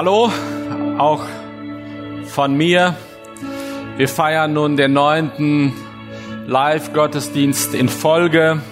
Hallo, auch von mir. Wir feiern nun den neunten Live-Gottesdienst in Folge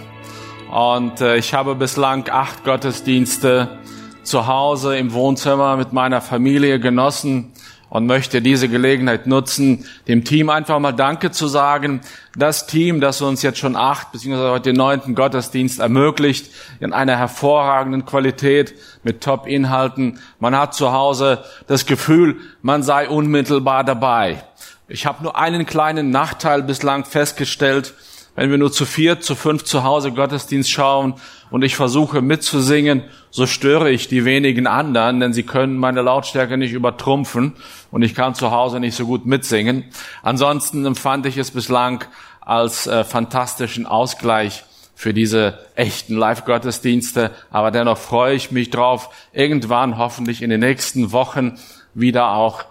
und äh, ich habe bislang acht Gottesdienste zu Hause im Wohnzimmer mit meiner Familie genossen und möchte diese Gelegenheit nutzen, dem Team einfach mal Danke zu sagen. Das Team, das uns jetzt schon acht beziehungsweise heute den neunten Gottesdienst ermöglicht, in einer hervorragenden Qualität mit Top-Inhalten. Man hat zu Hause das Gefühl, man sei unmittelbar dabei. Ich habe nur einen kleinen Nachteil bislang festgestellt. Wenn wir nur zu vier, zu fünf zu Hause Gottesdienst schauen und ich versuche mitzusingen, so störe ich die wenigen anderen, denn sie können meine Lautstärke nicht übertrumpfen und ich kann zu Hause nicht so gut mitsingen. Ansonsten empfand ich es bislang als äh, fantastischen Ausgleich für diese echten Live-Gottesdienste, aber dennoch freue ich mich drauf, irgendwann hoffentlich in den nächsten Wochen wieder auch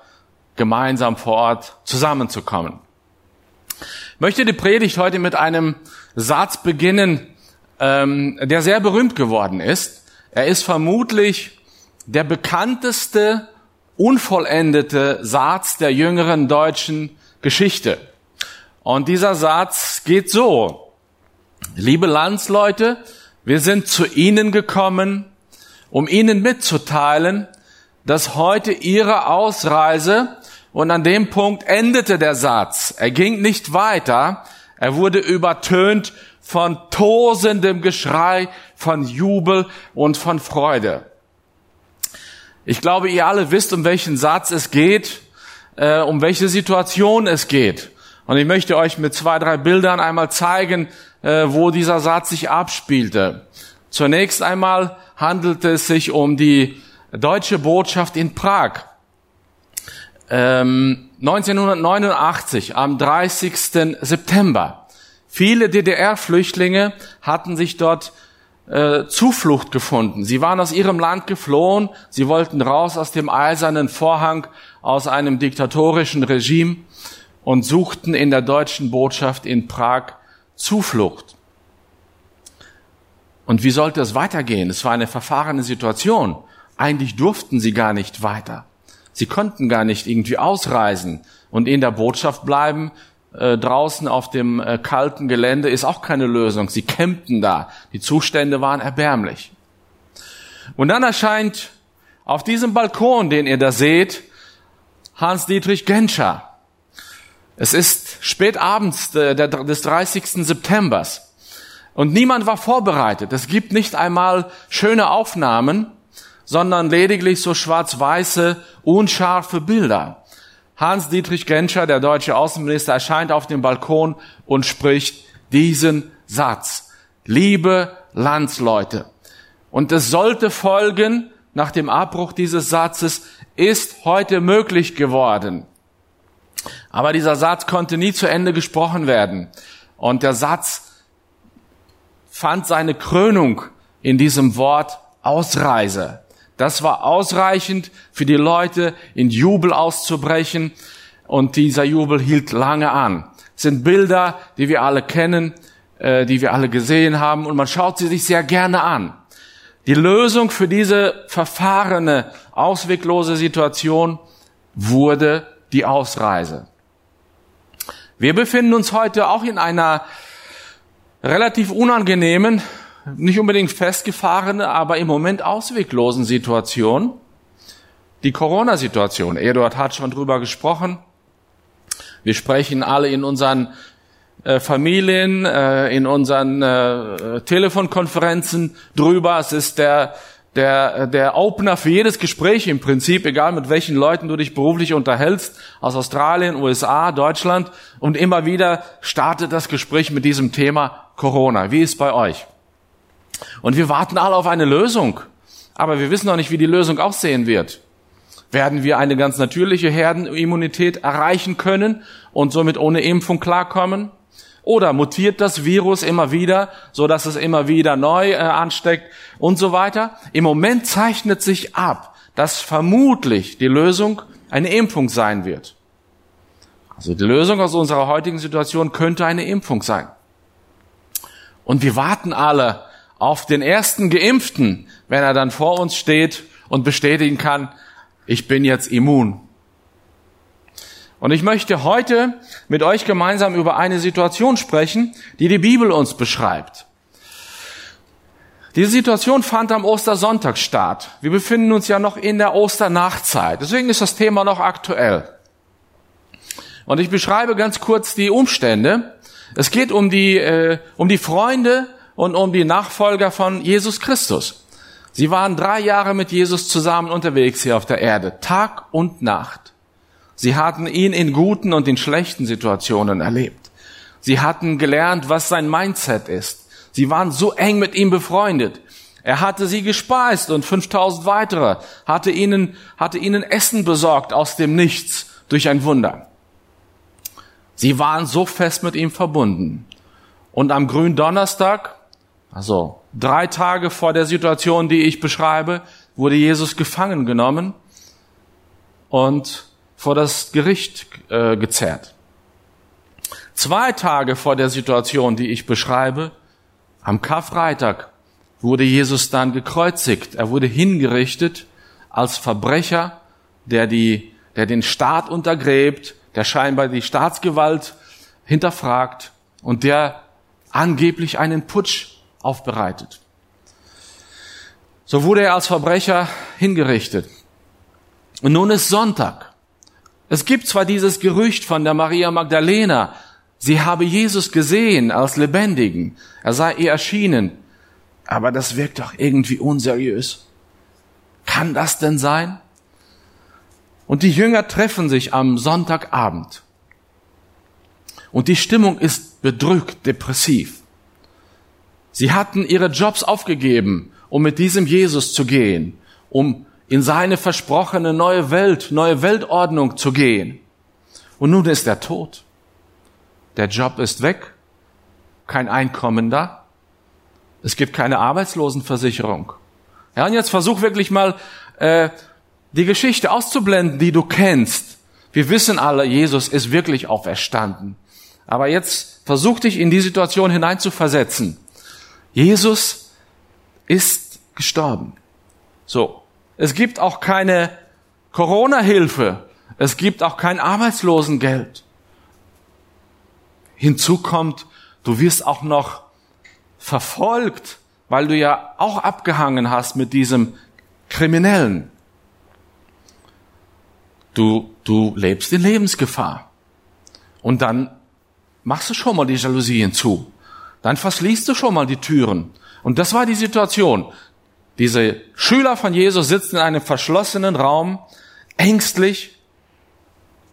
gemeinsam vor Ort zusammenzukommen. Ich möchte die Predigt heute mit einem Satz beginnen, ähm, der sehr berühmt geworden ist. Er ist vermutlich der bekannteste, unvollendete Satz der jüngeren deutschen Geschichte. Und dieser Satz geht so. Liebe Landsleute, wir sind zu Ihnen gekommen, um Ihnen mitzuteilen, dass heute Ihre Ausreise und an dem Punkt endete der Satz. Er ging nicht weiter. Er wurde übertönt von tosendem Geschrei, von Jubel und von Freude. Ich glaube, ihr alle wisst, um welchen Satz es geht, äh, um welche Situation es geht. Und ich möchte euch mit zwei, drei Bildern einmal zeigen, äh, wo dieser Satz sich abspielte. Zunächst einmal handelte es sich um die deutsche Botschaft in Prag. 1989, ähm, am 30. September. Viele DDR-Flüchtlinge hatten sich dort äh, Zuflucht gefunden. Sie waren aus ihrem Land geflohen, sie wollten raus aus dem eisernen Vorhang, aus einem diktatorischen Regime und suchten in der deutschen Botschaft in Prag Zuflucht. Und wie sollte es weitergehen? Es war eine verfahrene Situation. Eigentlich durften sie gar nicht weiter. Sie konnten gar nicht irgendwie ausreisen und in der Botschaft bleiben. Äh, draußen auf dem äh, kalten Gelände ist auch keine Lösung. Sie campten da. Die Zustände waren erbärmlich. Und dann erscheint auf diesem Balkon, den ihr da seht, Hans-Dietrich Genscher. Es ist spät abends äh, des 30. Septembers. Und niemand war vorbereitet. Es gibt nicht einmal schöne Aufnahmen sondern lediglich so schwarz-weiße, unscharfe Bilder. Hans-Dietrich Genscher, der deutsche Außenminister, erscheint auf dem Balkon und spricht diesen Satz. Liebe Landsleute. Und es sollte folgen, nach dem Abbruch dieses Satzes, ist heute möglich geworden. Aber dieser Satz konnte nie zu Ende gesprochen werden. Und der Satz fand seine Krönung in diesem Wort Ausreise. Das war ausreichend für die Leute, in Jubel auszubrechen. Und dieser Jubel hielt lange an. Das sind Bilder, die wir alle kennen, äh, die wir alle gesehen haben. Und man schaut sie sich sehr gerne an. Die Lösung für diese verfahrene, ausweglose Situation wurde die Ausreise. Wir befinden uns heute auch in einer relativ unangenehmen nicht unbedingt festgefahrene, aber im Moment ausweglosen Situation, die Corona-Situation. Eduard hat schon drüber gesprochen. Wir sprechen alle in unseren äh, Familien, äh, in unseren äh, Telefonkonferenzen drüber. Es ist der, der, der Opener für jedes Gespräch im Prinzip, egal mit welchen Leuten du dich beruflich unterhältst, aus Australien, USA, Deutschland. Und immer wieder startet das Gespräch mit diesem Thema Corona. Wie ist bei euch? Und wir warten alle auf eine Lösung. Aber wir wissen noch nicht, wie die Lösung aussehen wird. Werden wir eine ganz natürliche Herdenimmunität erreichen können und somit ohne Impfung klarkommen? Oder mutiert das Virus immer wieder, so dass es immer wieder neu äh, ansteckt und so weiter? Im Moment zeichnet sich ab, dass vermutlich die Lösung eine Impfung sein wird. Also die Lösung aus unserer heutigen Situation könnte eine Impfung sein. Und wir warten alle auf den ersten Geimpften, wenn er dann vor uns steht und bestätigen kann, ich bin jetzt immun. Und ich möchte heute mit euch gemeinsam über eine Situation sprechen, die die Bibel uns beschreibt. Diese Situation fand am Ostersonntag statt. Wir befinden uns ja noch in der Osternachtzeit. Deswegen ist das Thema noch aktuell. Und ich beschreibe ganz kurz die Umstände. Es geht um die, äh, um die Freunde und um die Nachfolger von Jesus Christus. Sie waren drei Jahre mit Jesus zusammen unterwegs hier auf der Erde, Tag und Nacht. Sie hatten ihn in guten und in schlechten Situationen erlebt. Sie hatten gelernt, was sein Mindset ist. Sie waren so eng mit ihm befreundet. Er hatte sie gespeist und 5000 weitere, hatte ihnen, hatte ihnen Essen besorgt aus dem Nichts durch ein Wunder. Sie waren so fest mit ihm verbunden. Und am grünen Also drei Tage vor der Situation, die ich beschreibe, wurde Jesus gefangen genommen und vor das Gericht äh, gezerrt. Zwei Tage vor der Situation, die ich beschreibe, am Karfreitag wurde Jesus dann gekreuzigt. Er wurde hingerichtet als Verbrecher, der die, der den Staat untergräbt, der scheinbar die Staatsgewalt hinterfragt und der angeblich einen Putsch aufbereitet. So wurde er als Verbrecher hingerichtet. Und nun ist Sonntag. Es gibt zwar dieses Gerücht von der Maria Magdalena, sie habe Jesus gesehen als Lebendigen, er sei ihr erschienen, aber das wirkt doch irgendwie unseriös. Kann das denn sein? Und die Jünger treffen sich am Sonntagabend. Und die Stimmung ist bedrückt, depressiv. Sie hatten ihre Jobs aufgegeben, um mit diesem Jesus zu gehen, um in seine versprochene neue Welt, neue Weltordnung zu gehen. Und nun ist er tot. Der Job ist weg, kein Einkommen da, es gibt keine Arbeitslosenversicherung. Ja, und jetzt versuch wirklich mal äh, die Geschichte auszublenden, die du kennst. Wir wissen alle, Jesus ist wirklich auferstanden. Aber jetzt versuch dich in die Situation hineinzuversetzen. Jesus ist gestorben. So. Es gibt auch keine Corona-Hilfe. Es gibt auch kein Arbeitslosengeld. Hinzu kommt, du wirst auch noch verfolgt, weil du ja auch abgehangen hast mit diesem Kriminellen. Du, du lebst in Lebensgefahr. Und dann machst du schon mal die Jalousien zu. Dann verschließt du schon mal die Türen. Und das war die Situation. Diese Schüler von Jesus sitzen in einem verschlossenen Raum, ängstlich,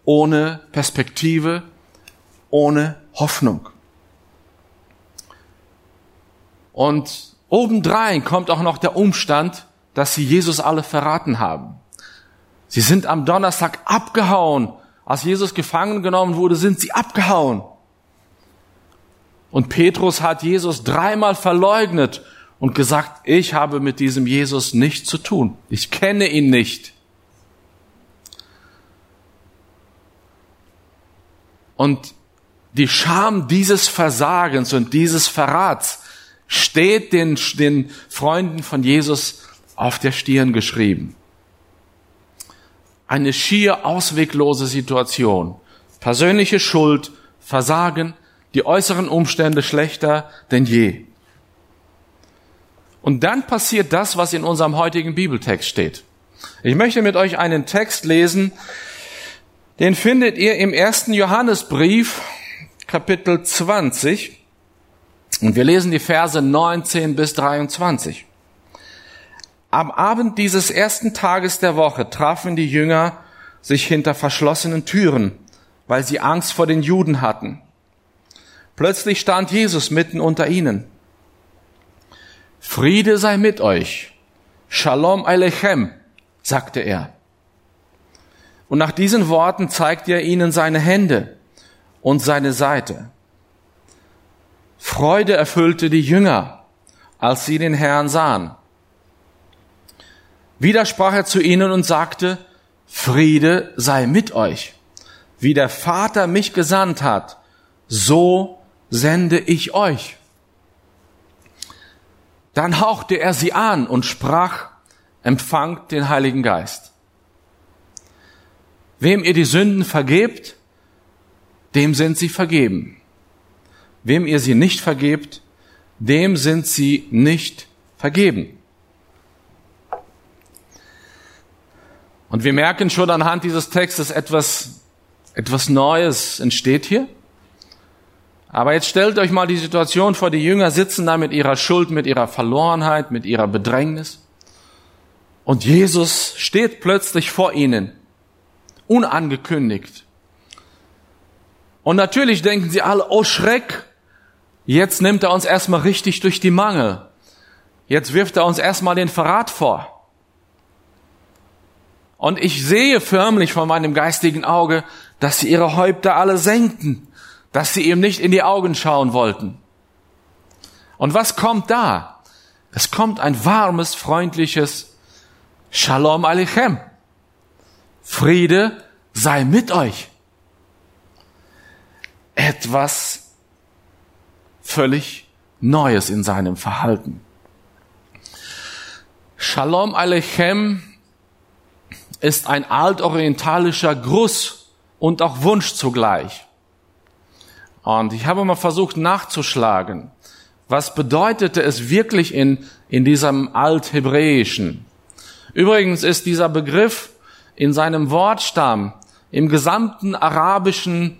ohne Perspektive, ohne Hoffnung. Und obendrein kommt auch noch der Umstand, dass sie Jesus alle verraten haben. Sie sind am Donnerstag abgehauen. Als Jesus gefangen genommen wurde, sind sie abgehauen. Und Petrus hat Jesus dreimal verleugnet und gesagt, ich habe mit diesem Jesus nichts zu tun. Ich kenne ihn nicht. Und die Scham dieses Versagens und dieses Verrats steht den, den Freunden von Jesus auf der Stirn geschrieben eine schier ausweglose Situation. Persönliche Schuld, Versagen, die äußeren Umstände schlechter denn je. Und dann passiert das, was in unserem heutigen Bibeltext steht. Ich möchte mit euch einen Text lesen, den findet ihr im ersten Johannesbrief, Kapitel 20. Und wir lesen die Verse 19 bis 23. Am Abend dieses ersten Tages der Woche trafen die Jünger sich hinter verschlossenen Türen, weil sie Angst vor den Juden hatten. Plötzlich stand Jesus mitten unter ihnen. Friede sei mit euch. Shalom Aleichem, sagte er. Und nach diesen Worten zeigte er ihnen seine Hände und seine Seite. Freude erfüllte die Jünger, als sie den Herrn sahen. Wieder sprach er zu ihnen und sagte, Friede sei mit euch. Wie der Vater mich gesandt hat, so sende ich euch. Dann hauchte er sie an und sprach, empfangt den Heiligen Geist. Wem ihr die Sünden vergebt, dem sind sie vergeben. Wem ihr sie nicht vergebt, dem sind sie nicht vergeben. Und wir merken schon anhand dieses Textes etwas, etwas Neues entsteht hier. Aber jetzt stellt euch mal die Situation vor, die Jünger sitzen da mit ihrer Schuld, mit ihrer Verlorenheit, mit ihrer Bedrängnis. Und Jesus steht plötzlich vor ihnen, unangekündigt. Und natürlich denken sie alle, oh Schreck, jetzt nimmt er uns erstmal richtig durch die Mangel. Jetzt wirft er uns erstmal den Verrat vor. Und ich sehe förmlich vor meinem geistigen Auge, dass sie ihre Häupter alle senkten dass sie ihm nicht in die Augen schauen wollten. Und was kommt da? Es kommt ein warmes, freundliches Shalom Aleichem. Friede sei mit euch. Etwas völlig Neues in seinem Verhalten. Shalom Aleichem ist ein altorientalischer Gruß und auch Wunsch zugleich. Und ich habe mal versucht nachzuschlagen, was bedeutete es wirklich in, in diesem Althebräischen. Übrigens ist dieser Begriff in seinem Wortstamm im gesamten arabischen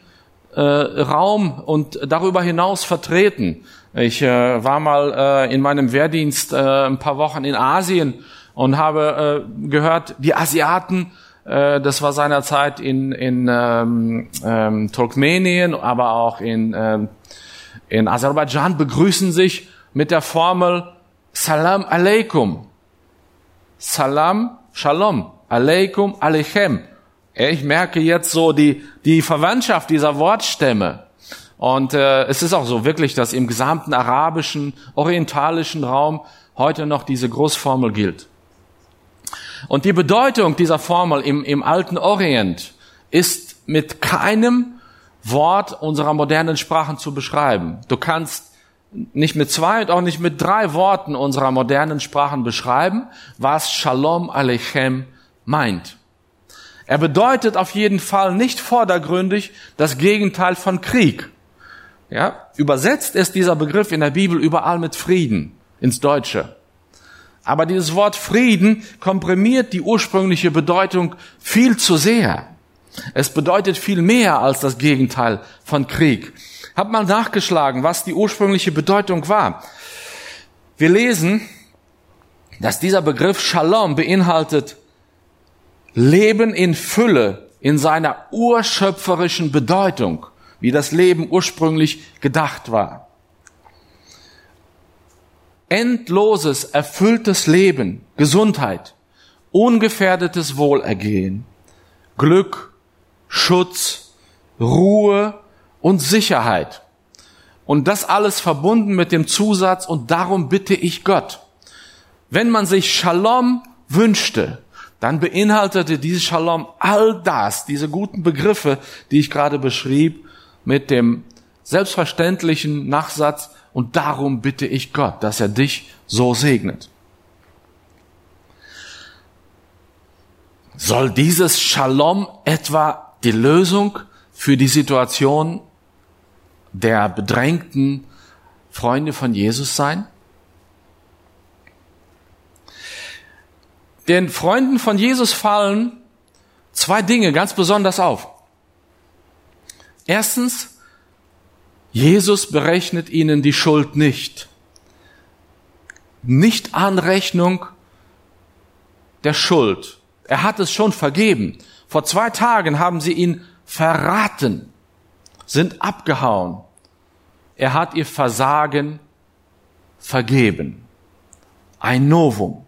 äh, Raum und darüber hinaus vertreten. Ich äh, war mal äh, in meinem Wehrdienst äh, ein paar Wochen in Asien und habe äh, gehört, die Asiaten das war seinerzeit in, in ähm, ähm, Turkmenien, aber auch in, ähm, in Aserbaidschan begrüßen sich mit der Formel Salam Aleikum. Salam, Shalom, Aleikum, Aleichem. Ich merke jetzt so die, die Verwandtschaft dieser Wortstämme. Und äh, es ist auch so wirklich, dass im gesamten arabischen, orientalischen Raum heute noch diese Großformel gilt. Und die Bedeutung dieser Formel im, im alten Orient ist mit keinem Wort unserer modernen Sprachen zu beschreiben. Du kannst nicht mit zwei und auch nicht mit drei Worten unserer modernen Sprachen beschreiben, was Shalom Aleichem meint. Er bedeutet auf jeden Fall nicht vordergründig das Gegenteil von Krieg. Ja, übersetzt ist dieser Begriff in der Bibel überall mit Frieden ins Deutsche. Aber dieses Wort Frieden komprimiert die ursprüngliche Bedeutung viel zu sehr. Es bedeutet viel mehr als das Gegenteil von Krieg. Hab mal nachgeschlagen, was die ursprüngliche Bedeutung war. Wir lesen, dass dieser Begriff Shalom beinhaltet Leben in Fülle in seiner urschöpferischen Bedeutung, wie das Leben ursprünglich gedacht war endloses, erfülltes Leben, Gesundheit, ungefährdetes Wohlergehen, Glück, Schutz, Ruhe und Sicherheit. Und das alles verbunden mit dem Zusatz, und darum bitte ich Gott. Wenn man sich Shalom wünschte, dann beinhaltete dieses Shalom all das, diese guten Begriffe, die ich gerade beschrieb, mit dem selbstverständlichen Nachsatz, und darum bitte ich Gott, dass er dich so segnet. Soll dieses Shalom etwa die Lösung für die Situation der bedrängten Freunde von Jesus sein? Den Freunden von Jesus fallen zwei Dinge ganz besonders auf. Erstens, Jesus berechnet ihnen die Schuld nicht. Nicht Anrechnung der Schuld. Er hat es schon vergeben. Vor zwei Tagen haben sie ihn verraten, sind abgehauen. Er hat ihr Versagen vergeben. Ein Novum.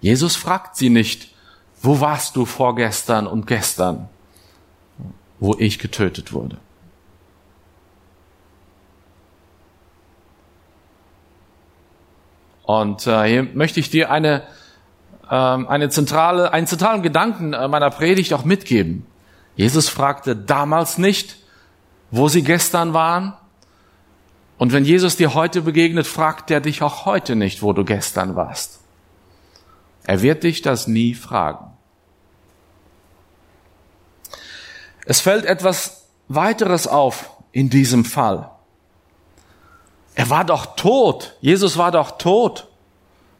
Jesus fragt sie nicht, wo warst du vorgestern und gestern? Wo ich getötet wurde. Und äh, hier möchte ich dir eine, ähm, eine zentrale, einen zentralen Gedanken äh, meiner Predigt auch mitgeben. Jesus fragte damals nicht, wo sie gestern waren. Und wenn Jesus dir heute begegnet, fragt er dich auch heute nicht, wo du gestern warst. Er wird dich das nie fragen. Es fällt etwas weiteres auf in diesem Fall. Er war doch tot. Jesus war doch tot.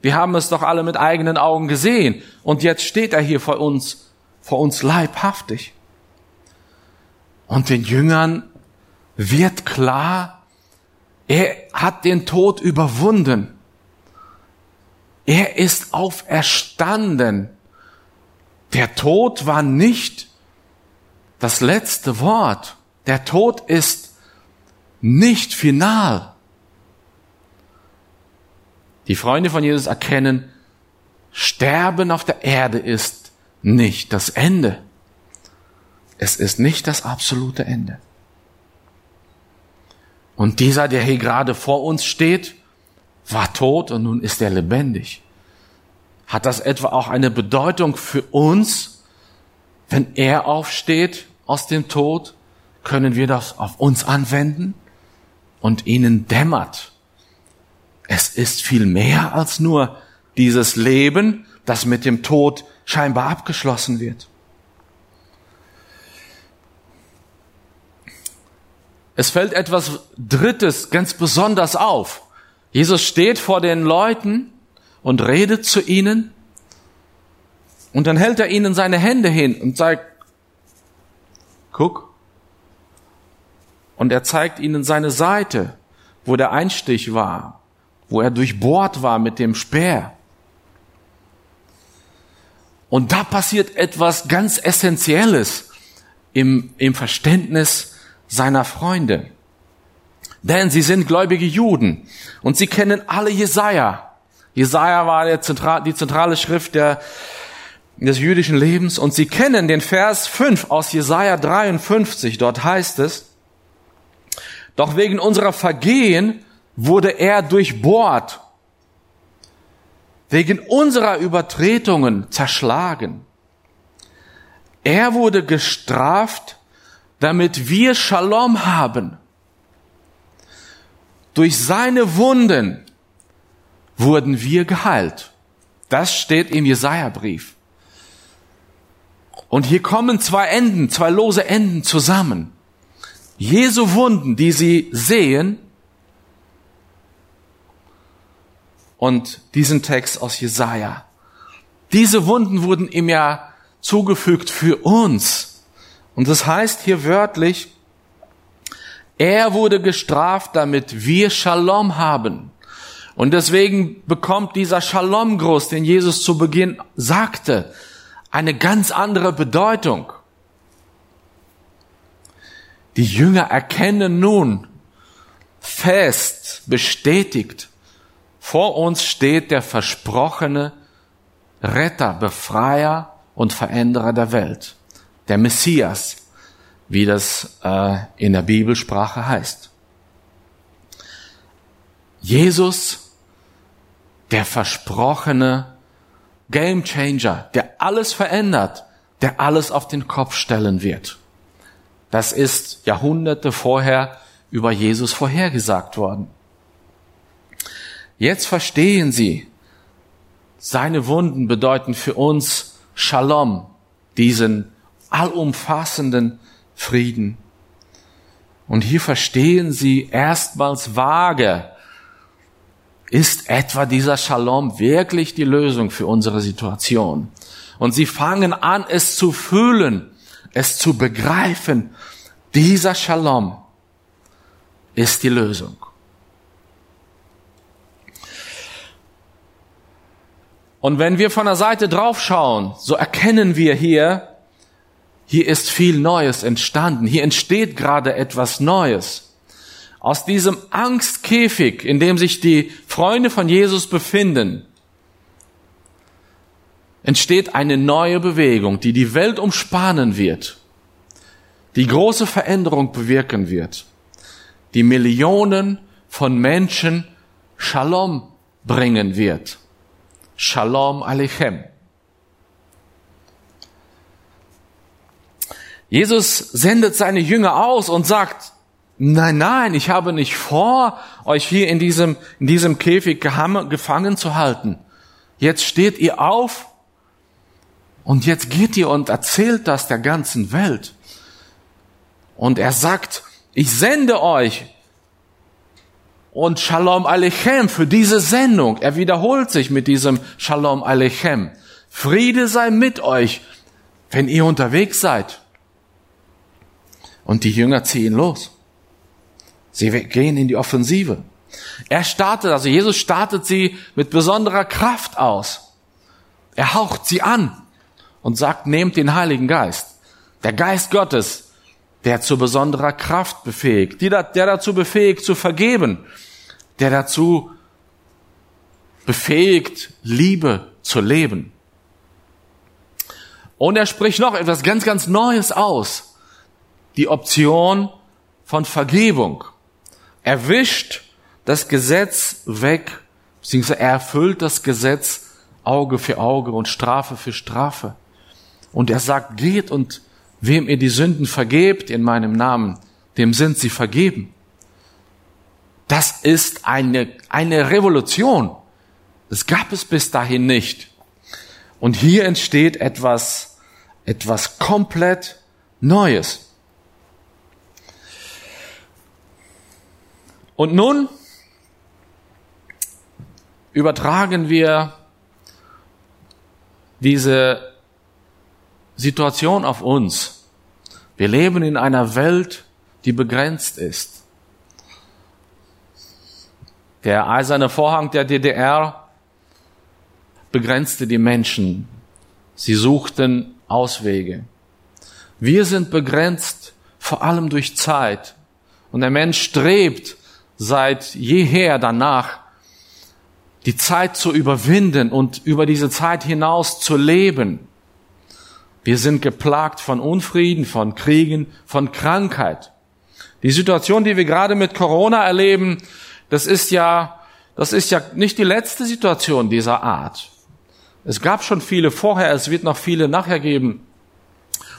Wir haben es doch alle mit eigenen Augen gesehen. Und jetzt steht er hier vor uns, vor uns leibhaftig. Und den Jüngern wird klar, er hat den Tod überwunden. Er ist auferstanden. Der Tod war nicht das letzte Wort. Der Tod ist nicht final. Die Freunde von Jesus erkennen, Sterben auf der Erde ist nicht das Ende. Es ist nicht das absolute Ende. Und dieser, der hier gerade vor uns steht, war tot und nun ist er lebendig. Hat das etwa auch eine Bedeutung für uns, wenn er aufsteht aus dem Tod? Können wir das auf uns anwenden? Und ihnen dämmert, es ist viel mehr als nur dieses Leben, das mit dem Tod scheinbar abgeschlossen wird. Es fällt etwas Drittes ganz besonders auf. Jesus steht vor den Leuten und redet zu ihnen und dann hält er ihnen seine Hände hin und sagt, guck. Und er zeigt ihnen seine Seite, wo der Einstich war wo er durchbohrt war mit dem Speer. Und da passiert etwas ganz Essentielles im, im Verständnis seiner Freunde. Denn sie sind gläubige Juden und sie kennen alle Jesaja. Jesaja war Zentral, die zentrale Schrift der, des jüdischen Lebens und sie kennen den Vers 5 aus Jesaja 53. Dort heißt es, doch wegen unserer Vergehen wurde er durchbohrt, wegen unserer Übertretungen zerschlagen. Er wurde gestraft, damit wir Shalom haben. Durch seine Wunden wurden wir geheilt. Das steht im Jesaja-Brief. Und hier kommen zwei Enden, zwei lose Enden zusammen. Jesu Wunden, die sie sehen, und diesen Text aus Jesaja. Diese Wunden wurden ihm ja zugefügt für uns. Und das heißt hier wörtlich, er wurde gestraft, damit wir Shalom haben. Und deswegen bekommt dieser Shalom-Gruß, den Jesus zu Beginn sagte, eine ganz andere Bedeutung. Die Jünger erkennen nun fest, bestätigt, vor uns steht der versprochene Retter, Befreier und Veränderer der Welt, der Messias, wie das äh, in der Bibelsprache heißt. Jesus, der versprochene Game Changer, der alles verändert, der alles auf den Kopf stellen wird. Das ist Jahrhunderte vorher über Jesus vorhergesagt worden. Jetzt verstehen sie, seine Wunden bedeuten für uns Shalom, diesen allumfassenden Frieden. Und hier verstehen sie erstmals vage, ist etwa dieser Shalom wirklich die Lösung für unsere Situation? Und sie fangen an, es zu fühlen, es zu begreifen. Dieser Shalom ist die Lösung. Und wenn wir von der Seite drauf schauen, so erkennen wir hier, hier ist viel Neues entstanden. Hier entsteht gerade etwas Neues. Aus diesem Angstkäfig, in dem sich die Freunde von Jesus befinden, entsteht eine neue Bewegung, die die Welt umspannen wird, die große Veränderung bewirken wird, die Millionen von Menschen Shalom bringen wird. Shalom Aleichem. Jesus sendet seine Jünger aus und sagt, nein, nein, ich habe nicht vor, euch hier in diesem, in diesem Käfig gefangen zu halten. Jetzt steht ihr auf und jetzt geht ihr und erzählt das der ganzen Welt. Und er sagt, ich sende euch und Shalom Alechem für diese Sendung. Er wiederholt sich mit diesem Shalom Alechem. Friede sei mit euch, wenn ihr unterwegs seid. Und die Jünger ziehen los. Sie gehen in die Offensive. Er startet, also Jesus startet sie mit besonderer Kraft aus. Er haucht sie an und sagt, nehmt den Heiligen Geist. Der Geist Gottes, der zu besonderer Kraft befähigt, der dazu befähigt zu vergeben, der dazu befähigt, Liebe zu leben. Und er spricht noch etwas ganz, ganz Neues aus. Die Option von Vergebung. Er wischt das Gesetz weg, beziehungsweise er erfüllt das Gesetz Auge für Auge und Strafe für Strafe. Und er sagt, geht und wem ihr die Sünden vergebt in meinem Namen, dem sind sie vergeben. Das ist eine, eine Revolution. Das gab es bis dahin nicht. Und hier entsteht etwas, etwas komplett Neues. Und nun übertragen wir diese Situation auf uns. Wir leben in einer Welt, die begrenzt ist. Der eiserne Vorhang der DDR begrenzte die Menschen. Sie suchten Auswege. Wir sind begrenzt vor allem durch Zeit. Und der Mensch strebt seit jeher danach, die Zeit zu überwinden und über diese Zeit hinaus zu leben. Wir sind geplagt von Unfrieden, von Kriegen, von Krankheit. Die Situation, die wir gerade mit Corona erleben, das ist ja, das ist ja nicht die letzte Situation dieser Art. Es gab schon viele vorher, es wird noch viele nachher geben.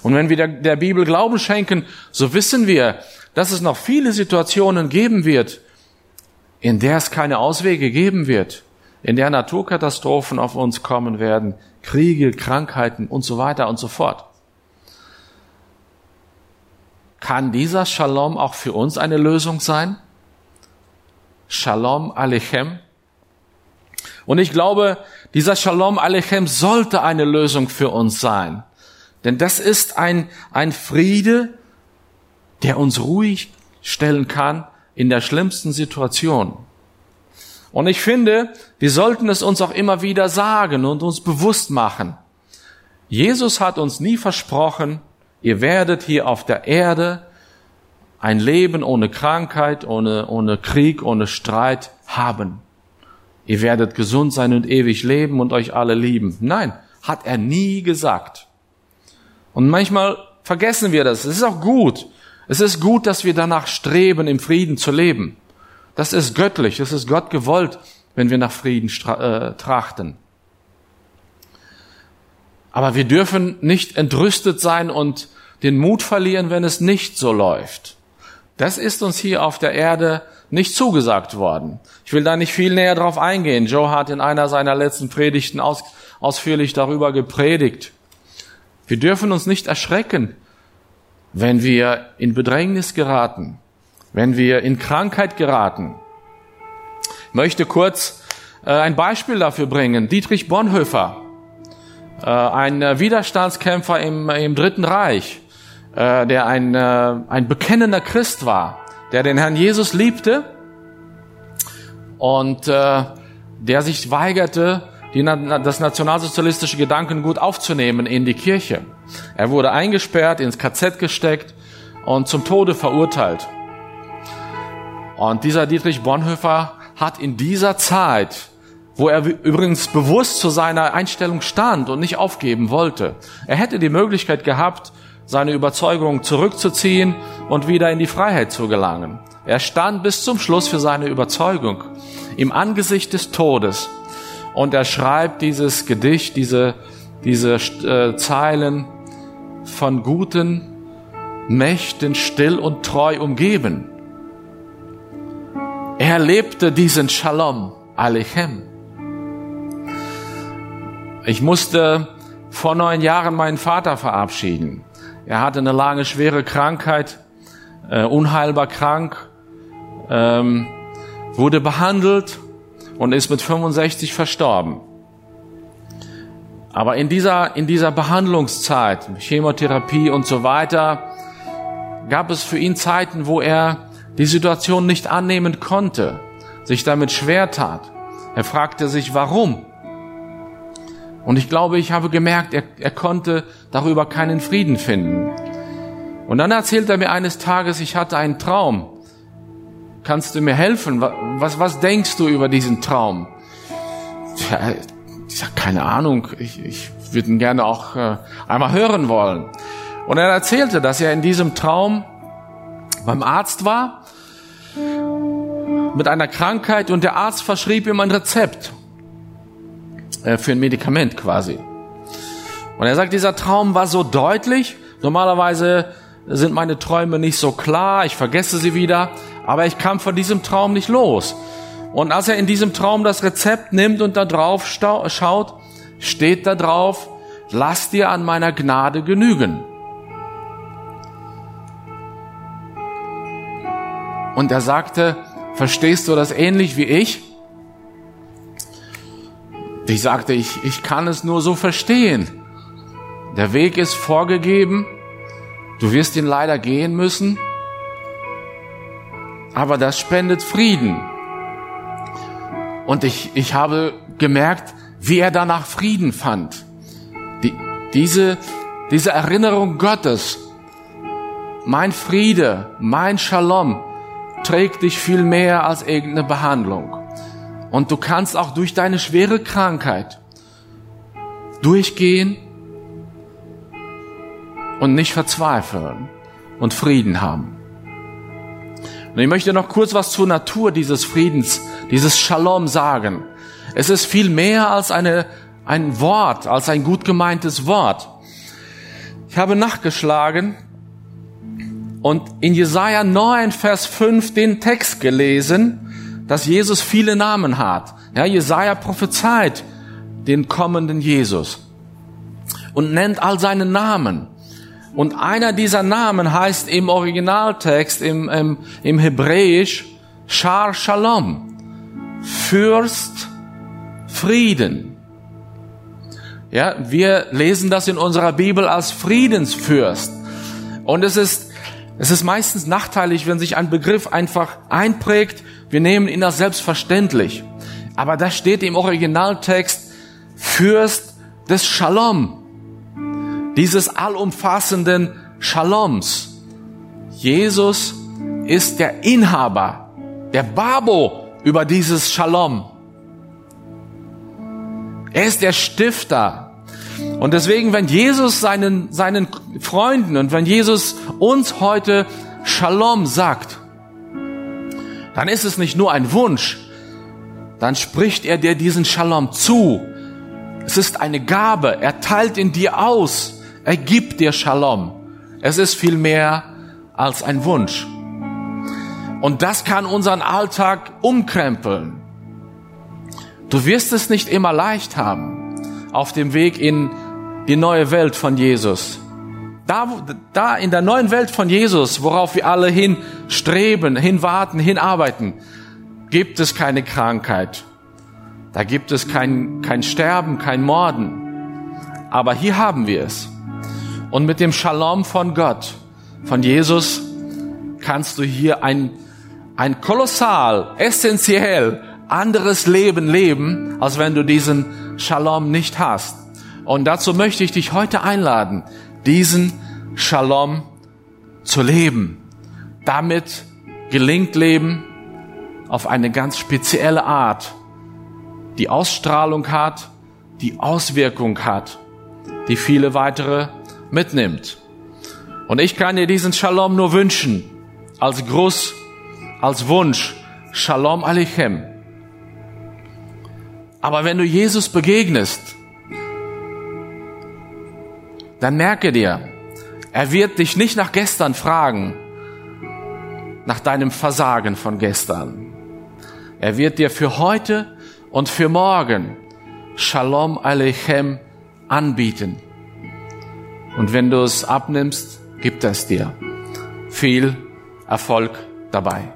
Und wenn wir der, der Bibel Glauben schenken, so wissen wir, dass es noch viele Situationen geben wird, in der es keine Auswege geben wird, in der Naturkatastrophen auf uns kommen werden, Kriege, Krankheiten und so weiter und so fort. Kann dieser Shalom auch für uns eine Lösung sein? Shalom Alechem. Und ich glaube, dieser Shalom Alechem sollte eine Lösung für uns sein. Denn das ist ein, ein Friede, der uns ruhig stellen kann in der schlimmsten Situation. Und ich finde, wir sollten es uns auch immer wieder sagen und uns bewusst machen. Jesus hat uns nie versprochen, ihr werdet hier auf der Erde ein Leben ohne Krankheit, ohne, ohne Krieg, ohne Streit haben. Ihr werdet gesund sein und ewig leben und euch alle lieben. Nein, hat er nie gesagt. Und manchmal vergessen wir das. Es ist auch gut. Es ist gut, dass wir danach streben, im Frieden zu leben. Das ist göttlich, das ist Gott gewollt, wenn wir nach Frieden äh, trachten. Aber wir dürfen nicht entrüstet sein und den Mut verlieren, wenn es nicht so läuft. Das ist uns hier auf der Erde nicht zugesagt worden. Ich will da nicht viel näher drauf eingehen. Joe hat in einer seiner letzten Predigten aus, ausführlich darüber gepredigt. Wir dürfen uns nicht erschrecken, wenn wir in Bedrängnis geraten, wenn wir in Krankheit geraten. Ich möchte kurz äh, ein Beispiel dafür bringen. Dietrich Bonhoeffer, äh, ein Widerstandskämpfer im, im Dritten Reich, äh, der ein, äh, ein bekennender Christ war, der den Herrn Jesus liebte und äh, der sich weigerte, die, das nationalsozialistische Gedankengut aufzunehmen in die Kirche. Er wurde eingesperrt, ins KZ gesteckt und zum Tode verurteilt. Und dieser Dietrich Bonhoeffer hat in dieser Zeit, wo er übrigens bewusst zu seiner Einstellung stand und nicht aufgeben wollte, er hätte die Möglichkeit gehabt, seine Überzeugung zurückzuziehen und wieder in die Freiheit zu gelangen. Er stand bis zum Schluss für seine Überzeugung im Angesicht des Todes. Und er schreibt dieses Gedicht, diese, diese äh, Zeilen von guten Mächten still und treu umgeben. Er lebte diesen Shalom Alechem. Ich musste vor neun Jahren meinen Vater verabschieden. Er hatte eine lange, schwere Krankheit, äh, unheilbar krank, ähm, wurde behandelt und ist mit 65 verstorben. Aber in dieser, in dieser Behandlungszeit, Chemotherapie und so weiter, gab es für ihn Zeiten, wo er die Situation nicht annehmen konnte, sich damit schwer tat. Er fragte sich, warum? Und ich glaube, ich habe gemerkt, er, er konnte darüber keinen Frieden finden. Und dann erzählt er mir eines Tages, ich hatte einen Traum. Kannst du mir helfen? Was, was denkst du über diesen Traum? Tja, ich sag, keine Ahnung, ich, ich würde ihn gerne auch äh, einmal hören wollen. Und er erzählte, dass er in diesem Traum beim Arzt war mit einer Krankheit und der Arzt verschrieb ihm ein Rezept äh, für ein Medikament quasi. Und er sagt, dieser Traum war so deutlich. Normalerweise sind meine Träume nicht so klar, ich vergesse sie wieder, aber ich kam von diesem Traum nicht los. Und als er in diesem Traum das Rezept nimmt und da drauf schaut, steht da drauf, lass dir an meiner Gnade genügen. Und er sagte, verstehst du das ähnlich wie ich? Ich sagte, ich, ich kann es nur so verstehen. Der Weg ist vorgegeben, du wirst ihn leider gehen müssen, aber das spendet Frieden. Und ich, ich habe gemerkt, wie er danach Frieden fand. Die, diese, diese Erinnerung Gottes, mein Friede, mein Shalom, trägt dich viel mehr als irgendeine Behandlung. Und du kannst auch durch deine schwere Krankheit durchgehen und nicht verzweifeln und Frieden haben. Und ich möchte noch kurz was zur Natur dieses Friedens, dieses Shalom sagen. Es ist viel mehr als eine, ein Wort, als ein gut gemeintes Wort. Ich habe nachgeschlagen und in Jesaja 9, Vers 5 den Text gelesen, dass Jesus viele Namen hat. Ja, Jesaja prophezeit den kommenden Jesus und nennt all seine Namen. Und einer dieser Namen heißt im Originaltext, im, im, im Hebräisch, Shar Shalom, Fürst Frieden. Ja, wir lesen das in unserer Bibel als Friedensfürst. Und es ist, es ist meistens nachteilig, wenn sich ein Begriff einfach einprägt. Wir nehmen ihn als selbstverständlich. Aber da steht im Originaltext Fürst des Shalom dieses allumfassenden Shaloms. Jesus ist der Inhaber, der Babo über dieses Shalom. Er ist der Stifter. Und deswegen, wenn Jesus seinen, seinen Freunden und wenn Jesus uns heute Shalom sagt, dann ist es nicht nur ein Wunsch, dann spricht er dir diesen Shalom zu. Es ist eine Gabe, er teilt in dir aus. Er gibt dir Shalom. Es ist viel mehr als ein Wunsch. Und das kann unseren Alltag umkrempeln. Du wirst es nicht immer leicht haben auf dem Weg in die neue Welt von Jesus. Da, da in der neuen Welt von Jesus, worauf wir alle hinstreben, hinwarten, hinarbeiten, gibt es keine Krankheit. Da gibt es kein, kein Sterben, kein Morden. Aber hier haben wir es. Und mit dem Shalom von Gott, von Jesus, kannst du hier ein, ein kolossal, essentiell anderes Leben leben, als wenn du diesen Shalom nicht hast. Und dazu möchte ich dich heute einladen, diesen Shalom zu leben. Damit gelingt Leben auf eine ganz spezielle Art, die Ausstrahlung hat, die Auswirkung hat, die viele weitere mitnimmt. Und ich kann dir diesen Shalom nur wünschen, als Gruß, als Wunsch, Shalom Aleichem. Aber wenn du Jesus begegnest, dann merke dir, er wird dich nicht nach gestern fragen, nach deinem Versagen von gestern. Er wird dir für heute und für morgen Shalom Aleichem anbieten. Und wenn du es abnimmst, gibt es dir. Viel Erfolg dabei.